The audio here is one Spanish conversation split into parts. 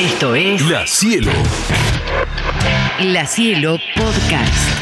Esto es La Cielo. La Cielo Podcast.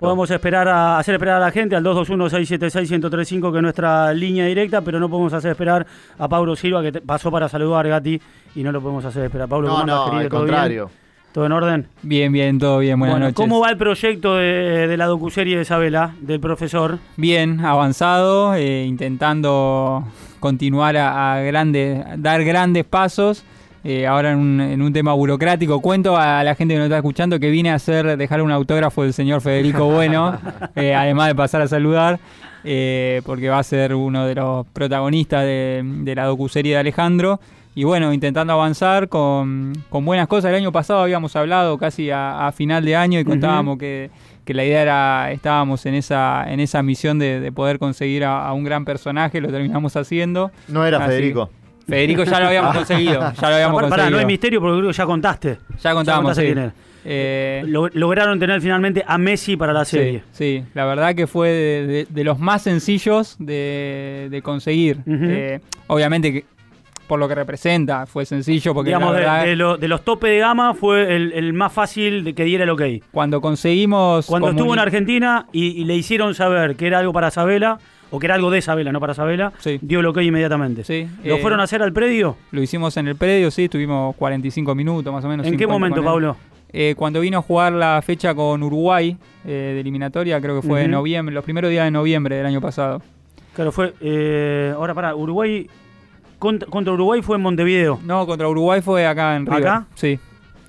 Podemos esperar a, hacer esperar a la gente al 221-676-1035, que es nuestra línea directa, pero no podemos hacer esperar a Pablo Silva, que te- pasó para saludar, Gati, y no lo podemos hacer esperar. Pablo, No, ¿cómo andas, no, querido? al ¿Todo bien? contrario. ¿Todo en orden? Bien, bien, todo bien, buenas Bueno, noches. ¿Cómo va el proyecto de, de la docuserie de Isabela, del profesor? Bien, avanzado, eh, intentando continuar a, a grandes, dar grandes pasos. Eh, ahora en un, en un tema burocrático, cuento a la gente que nos está escuchando que vine a hacer dejar un autógrafo del señor Federico Bueno, eh, además de pasar a saludar, eh, porque va a ser uno de los protagonistas de, de la docuserie de Alejandro. Y bueno, intentando avanzar con, con buenas cosas. El año pasado habíamos hablado casi a, a final de año y contábamos que, que la idea era, estábamos en esa, en esa misión de, de poder conseguir a, a un gran personaje, lo terminamos haciendo. No era Así- Federico. Federico ya lo habíamos conseguido, ya lo habíamos Pará, conseguido. no hay misterio porque creo que ya contaste. ya contábamos, contaste sí. Eh, Lo- lograron tener finalmente a Messi para la serie. Sí, sí, la verdad que fue de, de- de los más sencillos de, de conseguir. Eh, obviamente que por lo que representa fue sencillo porque Digamos, la de, verdad, de lo- de los tope de gama fue el, el más fácil de que diera el ok. cuando conseguimos Cuando estuvo en Argentina y, y le hicieron saber que era algo para Sabela, o que era algo de Sabela, no para Sabela, Sí. dio el ok inmediatamente. Sí, ¿Lo eh, fueron a hacer al predio? Lo hicimos en el predio, sí, estuvimos 45 minutos más o menos. ¿En qué 50 momento. Pablo? Eh, cuando vino a jugar la fecha con Uruguay eh, de eliminatoria, creo que fue en noviembre, los primeros días de noviembre del año pasado. Claro, fue. eh, ahora, para Uruguay. Contra, contra Uruguay fue en Montevideo. No, contra Uruguay fue acá en River. ¿Acá? Sí,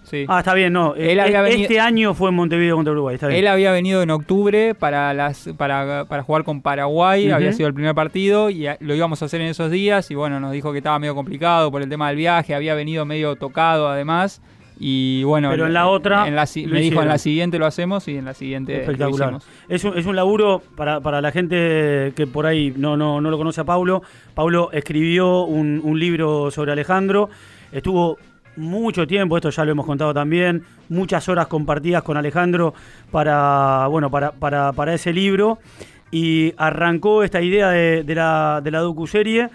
sí. Ah, está bien, no. Él eh, había este venido- año fue en Montevideo contra Uruguay, está bien. Él había venido en octubre para las para, para jugar con Paraguay, había sido el primer partido y lo íbamos a hacer en esos días y bueno, nos dijo que estaba medio complicado por el tema del viaje, había venido medio tocado además y bueno, Pero en la otra en la lo me dijo en la siguiente lo hacemos y en la siguiente lo Espectacular. hicimos. Es un, es un laburo para, para la gente que por ahí no, no, no lo conoce a Pablo. Pablo escribió un, un libro sobre Alejandro. Estuvo mucho tiempo, esto ya lo hemos contado también, muchas horas compartidas con Alejandro para, bueno, para, para, para ese libro. Y arrancó esta idea de, de la, de la docuserie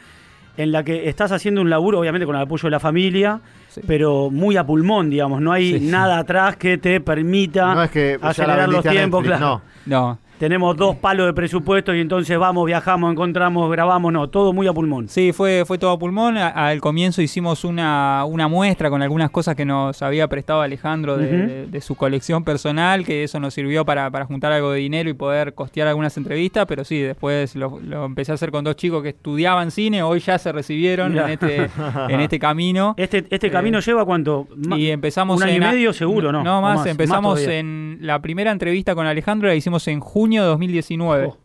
en la que estás haciendo un laburo, obviamente con el apoyo de la familia, Sí. pero muy a pulmón, digamos. No hay Sí. nada atrás que te permita No es que acelerar los tiempos. Claro. no. No, Tenemos dos palos de presupuesto y entonces vamos, viajamos, encontramos, grabamos, no, todo muy a pulmón. Sí, fue, fue todo a pulmón. A- al comienzo hicimos una, una muestra con algunas cosas que nos había prestado Alejandro de, Ujú. de- de su colección personal, que eso nos sirvió para, para juntar algo de dinero y poder costear algunas entrevistas, pero sí, después lo, lo empecé a hacer con dos chicos que estudiaban cine, hoy ya se recibieron Mirá. en este, en este camino. Este, este camino lleva cuánto? Y empezamos un año en y medio seguro, ¿no? No, más, más, empezamos más en la primera entrevista con Alejandro la hicimos en junio de 2019. Oh.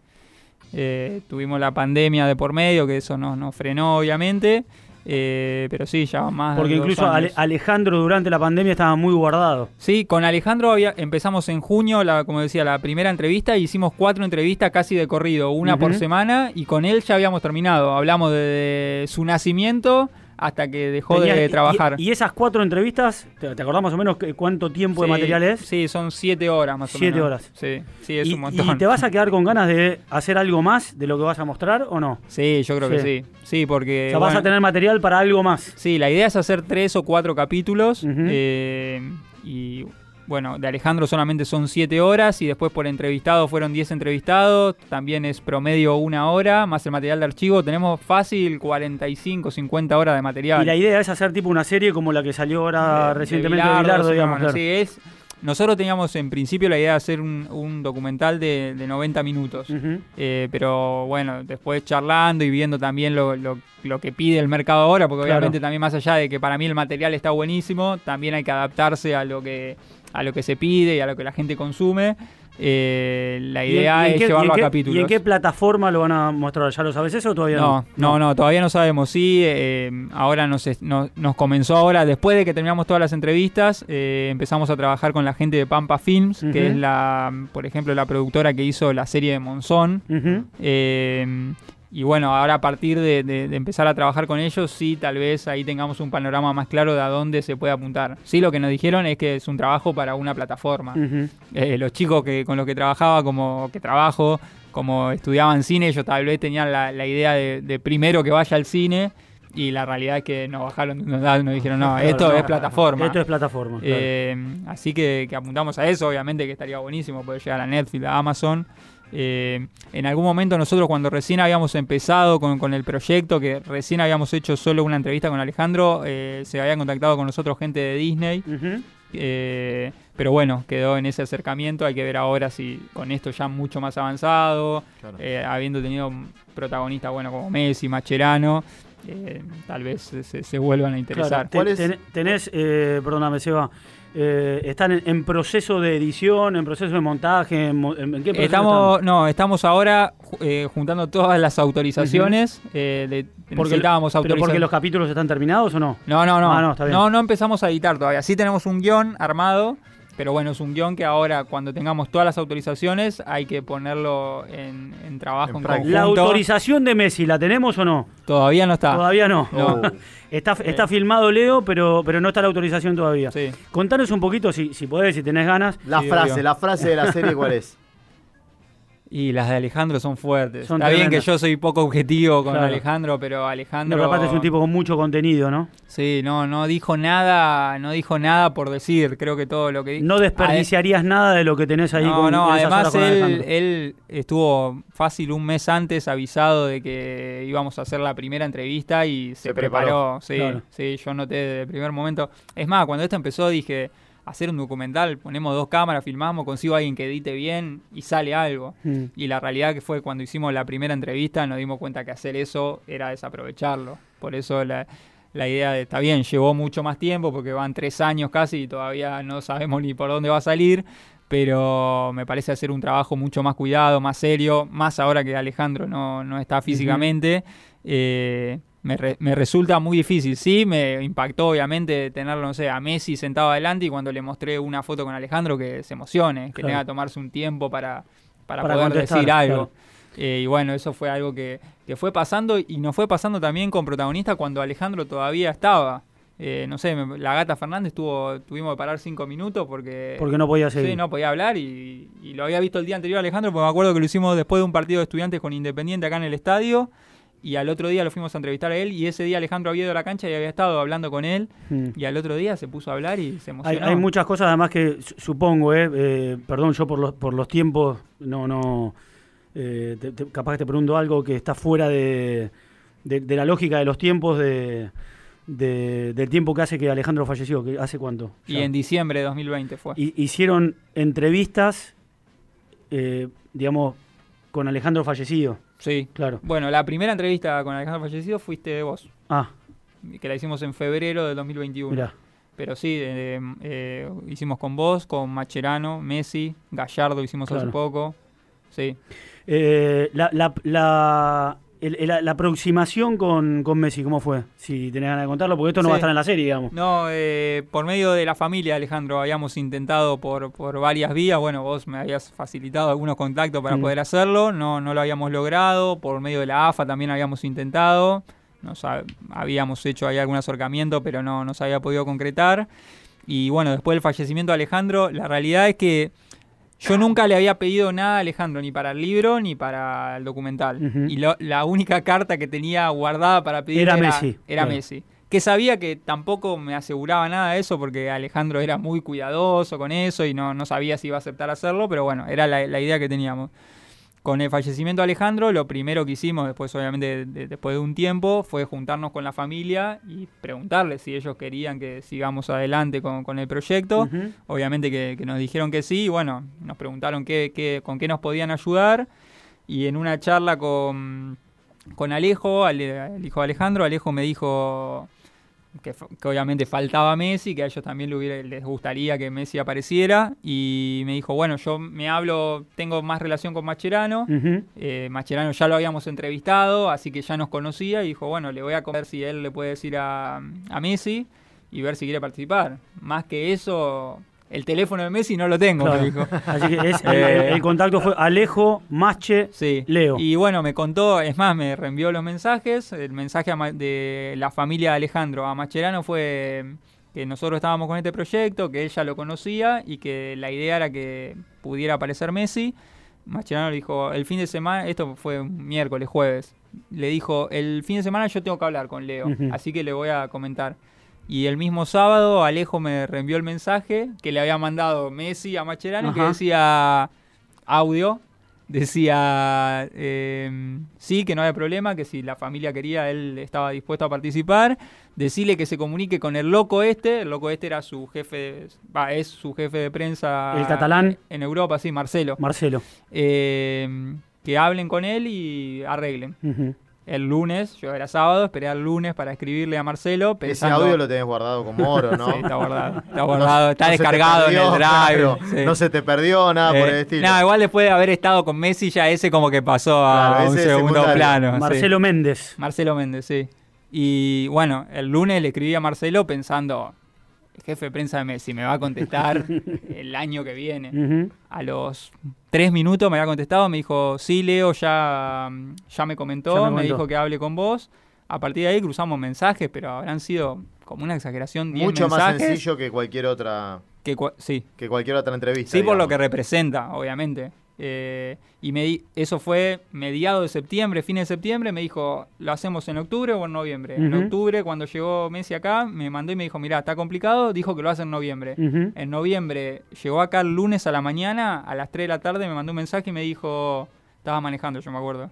Eh, tuvimos la pandemia de por medio, que eso nos, nos frenó obviamente. Eh, pero sí, ya más Porque incluso años. Alejandro durante la pandemia estaba muy guardado. Sí, con Alejandro había, empezamos en junio, la, como decía, la primera entrevista. y Hicimos cuatro entrevistas casi de corrido, una por semana, y con él ya habíamos terminado. Hablamos de, de su nacimiento hasta que dejó Tenía- de trabajar. Y, y esas cuatro entrevistas, ¿te, te acordás más o menos cuánto tiempo de material es? Sí, son siete horas más o Siete menos. horas. Sí, sí, es y, un montón. ¿Y te vas a quedar con ganas de hacer algo más de lo que vas a mostrar o no? Sí, yo creo Sí. que sí. Sí, porque. O sea, vas a tener material para algo más. Sí, la idea es hacer tres o cuatro capítulos. Eh, y bueno, de Alejandro solamente son siete horas. Y después por entrevistado fueron 10 entrevistados. También es promedio una hora, más el material de archivo. Tenemos fácil 45, 50 horas de material. Y la idea es hacer tipo una serie como la que salió ahora De- recientemente de Bilardo, digamos. claro. sí, es, nosotros teníamos en principio la idea de hacer un, un documental de, de 90 minutos. Eh, pero bueno, después charlando y viendo también lo, lo- lo que pide el mercado ahora, porque Claro. obviamente también más allá de que para mí el material está buenísimo, también hay que adaptarse a lo que, a lo que se pide y a lo que la gente consume. Eh, la ¿Y en- idea en es qué- llevarlo a capítulos. ¿Y en qué plataforma lo van a mostrar? ¿Ya lo sabes eso o todavía no? No, no, no, todavía no sabemos. Sí, eh, ahora nos, nos, nos comenzó ahora, después de que terminamos todas las entrevistas, eh, empezamos a trabajar con la gente de Pampa Films, que es la, por ejemplo, la productora que hizo la serie de Monzón. Eh, y bueno, ahora a partir de, de- de empezar a trabajar con ellos, sí, tal vez ahí tengamos un panorama más claro de a dónde se puede apuntar. Sí, lo que nos dijeron es que es un trabajo para una plataforma. Eh, los chicos que, con los que trabajaba, como que trabajo, como estudiaban cine, ellos tal vez tenían la, la idea de, de primero que vaya al cine Y la realidad es que nos bajaron, nos, dijeron, no, esto es plataforma. Esto es plataforma. claro. Eh, así que, que apuntamos a eso, obviamente que estaría buenísimo poder llegar a Netflix, a Amazon. Eh, en algún momento nosotros cuando recién habíamos empezado con, con el proyecto, que recién habíamos hecho solo una entrevista con Alejandro, eh, se había contactado con nosotros gente de Disney. Eh, pero bueno, quedó en ese acercamiento. Hay que ver ahora si con esto ya mucho más avanzado, Claro. eh, habiendo tenido protagonistas bueno, como Messi, Macherano, eh, tal vez se, vuelvan a Claro, interesar. te- ¿Cuál es? ten- tenés, eh, perdóname, Seba, eh, están en, en proceso de edición, en proceso de montaje, en, mo- en- ¿en qué proceso Estamos, no, estamos ahora eh, juntando todas las autorizaciones. eh, de-? Porque, necesitábamos ¿Pero porque los capítulos están terminados o no? No, no, no. Ah, no, está bien. no, no empezamos a editar todavía. Sí tenemos un guion armado, pero bueno, es un guion que ahora cuando tengamos todas las autorizaciones hay que ponerlo en, en trabajo En en. ¿La autorización de Messi la tenemos o no? Todavía no está. Todavía no. No. está, está filmado Leo, pero, pero no está la autorización todavía. Sí. Contanos un poquito, si, si podés, si tenés ganas. La Sí, frase, obvio. la frase de la serie, ¿cuál es? Y las de Alejandro son fuertes. Son Está bien que yo soy poco objetivo con Claro. Alejandro, pero No, Alejandro. pero aparte es un tipo con mucho contenido, ¿no? Sí, no, no dijo nada, no dijo nada por decir. Creo que todo lo que dijo. No desperdiciarías nada de lo que tenés ahí No, con no, además con él, Alejandro. él estuvo fácil un mes antes avisado de que íbamos a hacer la primera entrevista y se, Se preparó. preparó. Sí, Claro. sí, yo noté desde el primer momento. Es más, cuando esto empezó dije, hacer un documental, ponemos dos cámaras, filmamos, consigo a alguien que edite bien y sale algo. Mm. Y la realidad que fue cuando hicimos la primera entrevista nos dimos cuenta que hacer eso era desaprovecharlo. Por eso la, la idea de, está bien, llevó mucho más tiempo porque van tres años casi y todavía no sabemos ni por dónde va a salir, pero me parece hacer un trabajo mucho más cuidado, más serio, más ahora que Alejandro no, no está físicamente. eh, me, re- me resulta muy difícil. Sí, me impactó obviamente tenerlo, no sé, a Messi sentado adelante y cuando le mostré una foto con Alejandro que se emocione, que Claro. tenga que tomarse un tiempo para, para, Para poder decir algo. claro. Eh, y bueno, eso fue algo que, que fue pasando y nos fue pasando también con protagonista cuando Alejandro todavía estaba. Eh, no sé, me- la gata Fernández tuvo, tuvimos que parar cinco minutos porque, Porque no podía seguir. sí, no podía hablar y, y lo había visto el día anterior Alejandro, porque me acuerdo que lo hicimos después de un partido de estudiantes con Independiente acá en el estadio. Y al otro día lo fuimos a entrevistar a él y ese día Alejandro había ido a la cancha y había estado hablando con él Mm. y al otro día se puso a hablar y se emocionó. hay muchas cosas además que su- supongo, eh, eh, perdón yo por los, por los tiempos, no, no, eh, te- te- capaz que te pregunto algo que está fuera de, de- de la lógica de los tiempos de, de- del tiempo que hace que Alejandro falleció, que hace cuánto. Y en diciembre de 2020 fue. Hi- hicieron entrevistas, eh, digamos, con Alejandro fallecido, Sí. claro. Bueno, la primera entrevista con Alejandro fallecido fuiste vos. Ah, que la hicimos en febrero del 2021. mirá. Pero sí, eh, eh, hicimos con vos, con Macherano, Messi, Gallardo hicimos hace poco. Sí. La, la, la, el- el- la aproximación con, con Messi, ¿cómo fue? Si tenés ganas de contarlo, porque esto no Sí. va a estar en la serie, digamos. No, eh, por medio de la familia, Alejandro, habíamos intentado por, por varias vías. Bueno, vos me habías facilitado algunos contactos para Mm. poder hacerlo. No, no lo habíamos logrado. Por medio de la AFA también habíamos intentado. Nos ha- habíamos hecho ahí algún acercamiento, pero no, no se había podido concretar. Y bueno, después del fallecimiento de Alejandro, la realidad es que yo nunca le había pedido nada a Alejandro, ni para el libro ni para el documental. Y lo- la única carta que tenía guardada para pedir Era Messi, Era. Messi. Que sabía que tampoco me aseguraba nada de eso porque Alejandro era muy cuidadoso con eso y no, no sabía si iba a aceptar hacerlo, pero bueno, era la, la idea que teníamos. Con el fallecimiento de Alejandro, lo primero que hicimos, después obviamente de- de- después de un tiempo, fue juntarnos con la familia y preguntarles si ellos querían que sigamos adelante con, con el proyecto. Obviamente que, que nos dijeron que sí, y bueno, nos preguntaron qué, qué- con qué nos podían ayudar. Y en una charla con, con Alejo, Ale- el hijo de Alejandro, Alejo me dijo que, obviamente faltaba Messi, que a ellos también le hubiera- les gustaría que Messi apareciera. Y me dijo, bueno, yo me hablo, tengo más relación con Macherano. Ujú. Eh, Macherano ya lo habíamos entrevistado, así que ya nos conocía y dijo, bueno, le voy a ver si él le puede decir a, a Messi y ver si quiere participar. Más que eso, el teléfono de Messi no lo tengo, Claro. me dijo. Así que es- el, Eh. el contacto fue Alejo, Mache, Sí. Leo. Y bueno, me contó, es más, me reenvió los mensajes. El mensaje de la familia de Alejandro a Macherano fue que nosotros estábamos con este proyecto, que él ya lo conocía y que la idea era que pudiera aparecer Messi. Mascherano le dijo, el fin de semana, esto fue un miércoles, jueves, le dijo, el fin de semana yo tengo que hablar con Leo, así que le voy a comentar. Y el mismo sábado Alejo me reenvió el mensaje que le había mandado Messi a Mascherano que decía audio, decía eh, sí, que no había problema, que si la familia quería, él estaba dispuesto a participar. Decirle que se comunique con el loco este, el loco este era su jefe, de- es su jefe de prensa El catalán. en Europa, sí, Marcelo. Marcelo. Eh, que hablen con él y arreglen. El lunes, yo era sábado, esperé al lunes para escribirle a Marcelo. Ese audio lo tenés guardado como oro, ¿no? Sí, está guardado, está guardado, está No descargado perdió, en el drive. claro, sí. No se te perdió nada por Eh, el estilo. No, igual después de haber estado con Messi, ya ese como que pasó a Claro, un segundo secundario. plano. sí. Marcelo Méndez. Marcelo Méndez, sí. Y bueno, el lunes le escribí a Marcelo pensando, jefe de prensa de Messi me va a contestar el año que viene. A los tres minutos me había contestado, me dijo, sí, Leo, ya, ya me comentó, Ya me dijo que hable con vos. A partir de ahí cruzamos mensajes, pero habrán sido como una exageración. 10 Mucho más sencillo que cualquier otra que cua- sí, que cualquier otra entrevista. Sí, por lo que representa, obviamente. Eh, y me di- eso fue mediado de septiembre, fin de septiembre. Me dijo, ¿lo hacemos en octubre o en noviembre? En octubre, cuando llegó Messi acá, me mandó y me dijo, mirá, está complicado. Dijo que lo hace en noviembre. En noviembre llegó acá el lunes a la mañana, a las 3 de la tarde, me mandó un mensaje y me dijo, estaba manejando, yo me acuerdo.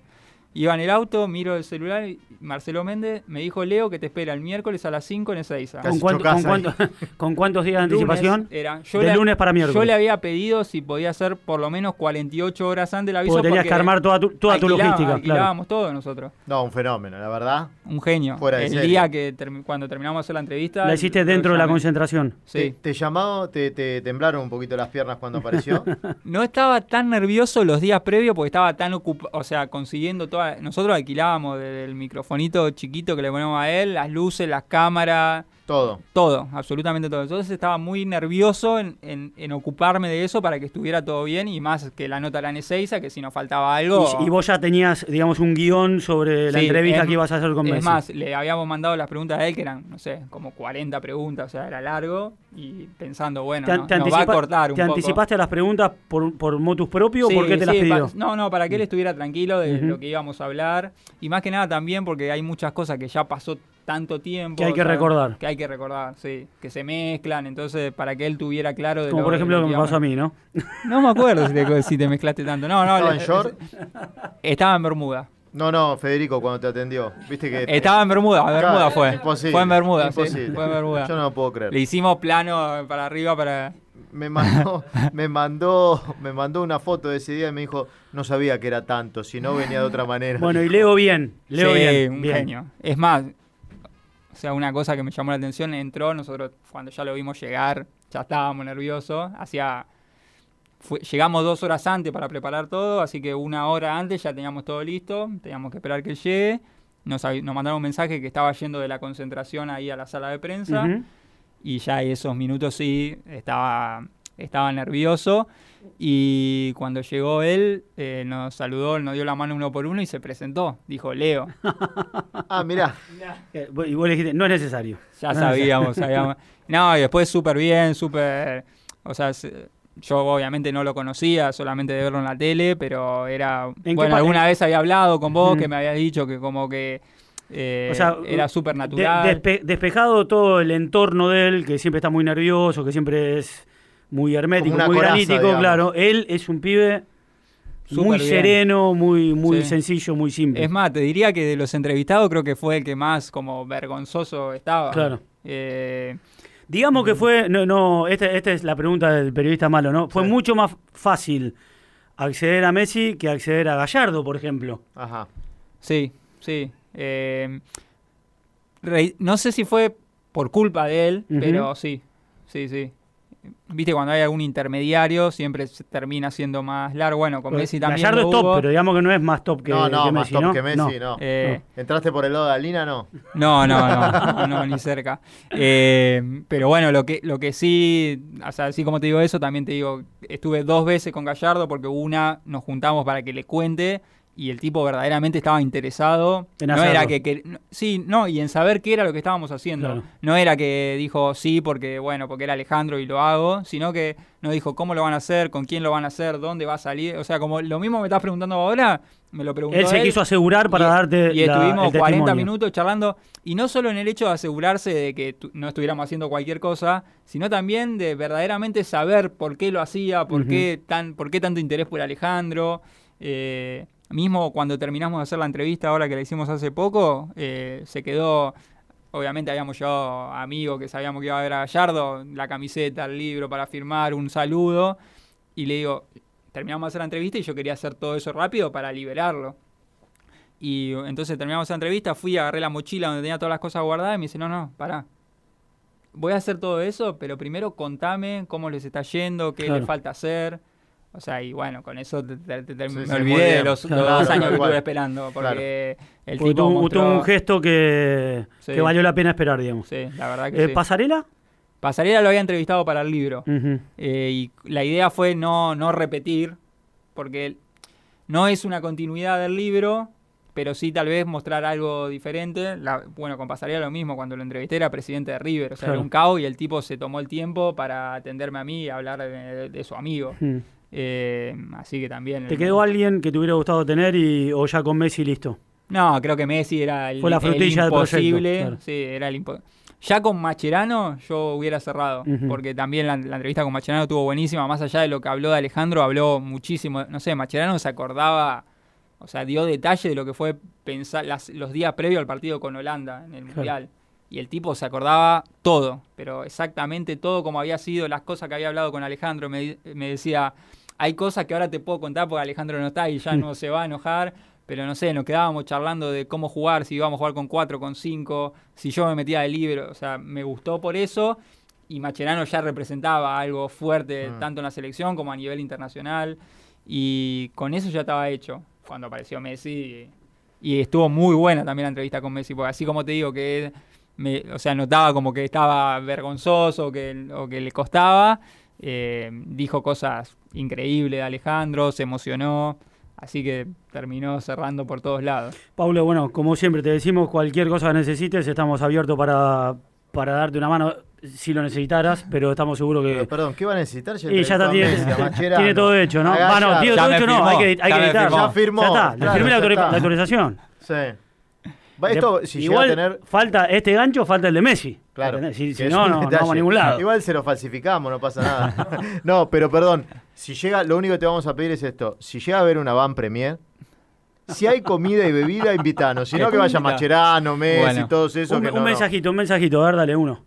Iba en el auto, miro el celular y Marcelo Méndez me dijo, Leo, que te espera el miércoles a las 5 en Ezeiza. ¿Con, cuánto- con ahí. cuánto- con cuántos días de Lunes anticipación? Era, yo De le- lunes para miércoles. Yo le había pedido si podía hacer por lo menos 48 horas antes del aviso. Porque tenías que armar toda tu, toda tu logística. Claro. Alquilábamos todo nosotros. No, un fenómeno, la verdad. Un genio. Fuera de el serie. día que termi- cuando terminamos de hacer la entrevista. La hiciste dentro de la concentración. ¿Te, Sí. te llamó, te, te temblaron un poquito las piernas cuando apareció? No estaba tan nervioso los días previos porque estaba tan ocupado, o sea, consiguiendo toda... Nosotros alquilábamos desde el microfonito chiquito que le ponemos a él, las luces, las cámaras, Todo. todo, absolutamente todo. Entonces estaba muy nervioso en, en- en ocuparme de eso para que estuviera todo bien y más que la nota era en Ezeiza, que si nos faltaba algo... Y, y vos ya tenías, digamos, un guion sobre la Sí, entrevista es- que ibas a hacer con Es Messi. más, le habíamos mandado las preguntas a él, que eran, no sé, como 40 preguntas, o sea, era largo, y pensando, bueno, ¿Te, no- te nos va a cortar un te poco. anticipaste a las preguntas por, por motus propio o Sí, por qué te las pidió? pa- no, no, para que él estuviera tranquilo de lo que íbamos a hablar, y más que nada también porque hay muchas cosas que ya pasó tanto tiempo. Que hay o que sea, recordar. Que hay que recordar, sí, que se mezclan, entonces para que él tuviera claro de Como lo- por ejemplo lo que me pasó a mí, ¿no? No me acuerdo si te, si te mezclaste tanto. No, no, ¿Estaba en short? Estaba en Bermuda. No, no, Federico, cuando te atendió. Viste que. Estaba en Bermuda, Bermuda fue. Imposible. Fue en Bermuda, sí, fue en Bermuda. Yo no lo puedo creer. Le hicimos plano para arriba para... Me mandó, me mandó, me mandó una foto de ese día y me dijo, no sabía que era tanto, si no venía de otra manera. Bueno, y leo bien. Leo Sí, bien. un bien. genio. Es más, sea, una cosa que me llamó la atención, entró, nosotros cuando ya lo vimos llegar, ya estábamos nerviosos, hacía... fue- llegamos dos horas antes para preparar todo, así que una hora antes ya teníamos todo listo, teníamos que esperar que llegue. Nos, nos mandaron un mensaje que estaba yendo de la concentración ahí a la sala de prensa. Y ya esos minutos sí estaba, estaba nervioso. Y cuando llegó él, eh, nos saludó, nos dio la mano uno por uno y se presentó. Dijo, Leo. Ah, mirá, Eh, Y vos le dijiste, no es necesario. Ya No, sabíamos, sabíamos. No, y después súper bien, súper... O sea, se- yo obviamente no lo conocía, solamente de verlo en la tele, pero era... Bueno, alguna vez había hablado con vos, que me habías dicho que como que eh, O sea, era súper De- natural. despe- despejado todo el entorno de él, que siempre está muy nervioso, que siempre es muy hermético, muy coraza, granítico, digamos. claro. Él es un pibe muy bien. sereno, muy, muy Sí. sencillo, muy simple. Es más, te diría que de los entrevistados creo que fue el que más como vergonzoso estaba. Claro. Eh, Digamos Mm. que fue, no, no, esta, esta es la pregunta del periodista malo, ¿no? Fue Sí. mucho más fácil acceder a Messi que acceder a Gallardo, por ejemplo. ajá. sí, sí. Eh, re- no sé si fue por culpa de él, pero sí, sí, sí. Viste, cuando hay algún intermediario siempre se termina siendo más largo. Bueno, con Messi también Gallardo es top, pero digamos que no es más top que, no, no, que más Messi, top ¿no? que Messi, no. Eh, ¿Entraste por el lado de Alina? No. No, no, no, no, no, ni cerca. Eh, pero bueno, lo que, lo que sí, o sea, así como te digo eso, también te digo, estuve dos veces con Gallardo porque una nos juntamos para que le cuente y el tipo verdaderamente estaba interesado. En no hacerlo. era que, que- no- sí, no, y en saber qué era lo que estábamos haciendo. Claro. No era que dijo sí porque bueno, porque era Alejandro y lo hago, sino que nos dijo cómo lo van a hacer, con quién lo van a hacer, dónde va a salir, o sea, como lo mismo me estás preguntando ahora, me lo preguntó Él se quiso asegurar para y, darte y estuvimos el 40 testimonio. minutos charlando y no solo en el hecho de asegurarse de que tu- no estuviéramos haciendo cualquier cosa, sino también de verdaderamente saber por qué lo hacía, por qué tan por qué tanto interés por Alejandro. Eh, mismo cuando terminamos de hacer la entrevista ahora que la hicimos hace poco, eh, se quedó Obviamente habíamos llevado amigos que sabíamos que iba a ver a Gallardo, la camiseta, el libro para firmar, un saludo. Y le digo, terminamos de hacer la entrevista y yo quería hacer todo eso rápido para liberarlo. Y entonces terminamos la entrevista, fui, agarré la mochila donde tenía todas las cosas guardadas y me dice, no, no, pará. Voy a hacer todo eso, pero primero contame cómo les está yendo, qué Claro. les falta hacer. O sea, y bueno, con eso te- te- te- te- Sí, me olvidé de los, Claro. los dos Claro, años que igual. estuve esperando, porque el Porque tipo tuvo, mostró- tuvo un gesto que, Sí. que valió la pena esperar, digamos. Sí, la verdad que Eh, sí. ¿Pasarela? Pasarela lo había entrevistado para el libro. Eh, y la idea fue no, no repetir, porque no es una continuidad del libro, pero sí tal vez mostrar algo diferente. La- bueno, con Pasarela lo mismo, cuando lo entrevisté era presidente de River, o sea, Claro. era un caos y el tipo se tomó el tiempo para atenderme a mí y hablar de, de su amigo. Mm. Eh, así que también... ¿Te quedó alguien que te hubiera gustado tener y, o ya con Messi listo? No, creo que Messi era el, Fue la el frutilla del proyecto, imposible. claro. Sí, era el Ya con Macherano yo hubiera cerrado, porque también la, la entrevista con Macherano estuvo buenísima, más allá de lo que habló de Alejandro, habló muchísimo, no sé, Macherano se acordaba, o sea, dio detalle de lo que fue pensar las- los días previos al partido con Holanda en el Claro. Mundial. Y el tipo se acordaba todo, pero exactamente todo como había sido, las cosas que había hablado con Alejandro. Me, me decía, hay cosas que ahora te puedo contar porque Alejandro no está y ya no se va a enojar, pero no sé, nos quedábamos charlando de cómo jugar, si íbamos a jugar con cuatro, con cinco, si yo me metía de libro, o sea, me gustó por eso. Y Macherano ya representaba algo fuerte, Mm. tanto en la selección como a nivel internacional. Y con eso ya estaba hecho cuando apareció Messi. Y estuvo muy buena también la entrevista con Messi, porque así como te digo que me, o sea, notaba como que estaba vergonzoso que, o que le costaba, eh, dijo cosas increíbles de Alejandro, se emocionó, así que terminó cerrando por todos lados. Pablo, bueno, como siempre te decimos, cualquier cosa que necesites, estamos abiertos para, para darte una mano si lo necesitaras, pero estamos seguros que... Pero, perdón, ¿qué va a necesitar? Ya Y ya está, tiene, tiene todo hecho, ¿no? Ah, no, tiene todo hecho, no, firmó, hay que, hay ya que me editar. firmó. Ya firmó, Ya está, le firmé la autorización. Sí. Va, esto, si llega a Igual tener... falta este gancho, falta el de Messi. Claro. Si, no, no, vamos a ningún lado. Igual se lo falsificamos, no pasa nada. no, pero perdón, si llega, lo único que te vamos a pedir es esto. Si llega a haber una van premier, si hay comida y bebida, invitanos. Si no, que vaya. Macherano, Messi, Bueno. todos esos un, que un no. mensajito, un mensajito, a ver, dale uno.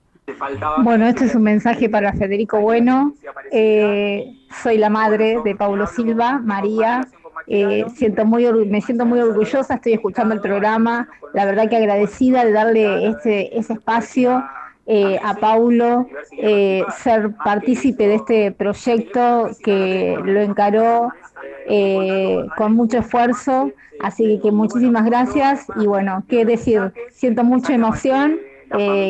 Bueno, este es un mensaje para Federico Bueno. Eh, soy la madre de Paulo Silva, María. Eh, siento muy, me siento muy orgullosa, estoy escuchando el programa. La verdad que agradecida de darle este, ese espacio eh, a Paulo, eh, ser partícipe de este proyecto que lo encaró con mucho esfuerzo. Así que muchísimas gracias y bueno, qué decir, siento mucha emoción.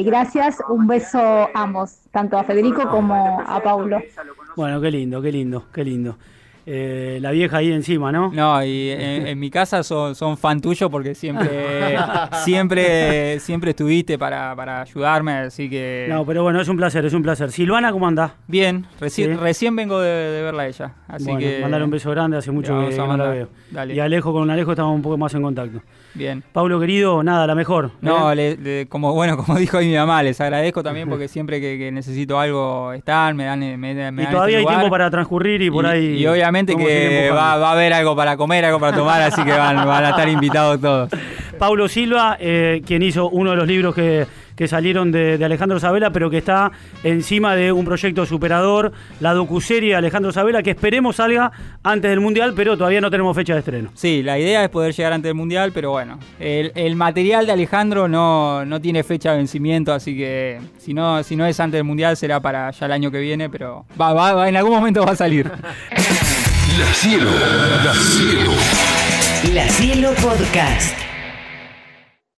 Gracias, un beso a ambos, tanto a Federico como a Paulo. Bueno, qué lindo, qué lindo, qué lindo. Eh, la vieja ahí encima, ¿no? No, y en, en mi casa son, son fan tuyo porque siempre, siempre, siempre estuviste para, para ayudarme, así que No, pero bueno, es un placer, es un placer. Silvana, ¿cómo andás? bien, reci- Sí. recién vengo de, de verla a ella, así bueno, que mandale un beso grande, hace mucho que, no la mandar. veo. Dale. Y Alejo, con Alejo estamos un poco más en contacto. Bien. Pablo, querido, nada, la mejor. No, ¿eh? le- le- como bueno, como dijo ahí mi mamá, les agradezco también porque siempre que, que necesito algo están, me dan, me, me y dan todavía este hay lugar. tiempo para transcurrir y por ahí. Y obviamente que va a haber algo para comer, algo para tomar, así que van, van a estar invitados todos. Pablo Silva, eh, quien hizo uno de los libros que, que salieron de, de Alejandro Sabela, pero que está encima de un proyecto superador, la docuserie de Alejandro Sabela, que esperemos salga antes del Mundial, pero todavía no tenemos fecha de estreno. Sí, la idea es poder llegar antes del Mundial, pero bueno, el, el material de Alejandro no, no tiene fecha de vencimiento, así que si no, si no es antes del Mundial será para ya el año que viene, pero va, va, va, en algún momento va a salir. La cielo, la cielo. La Cielo Podcast.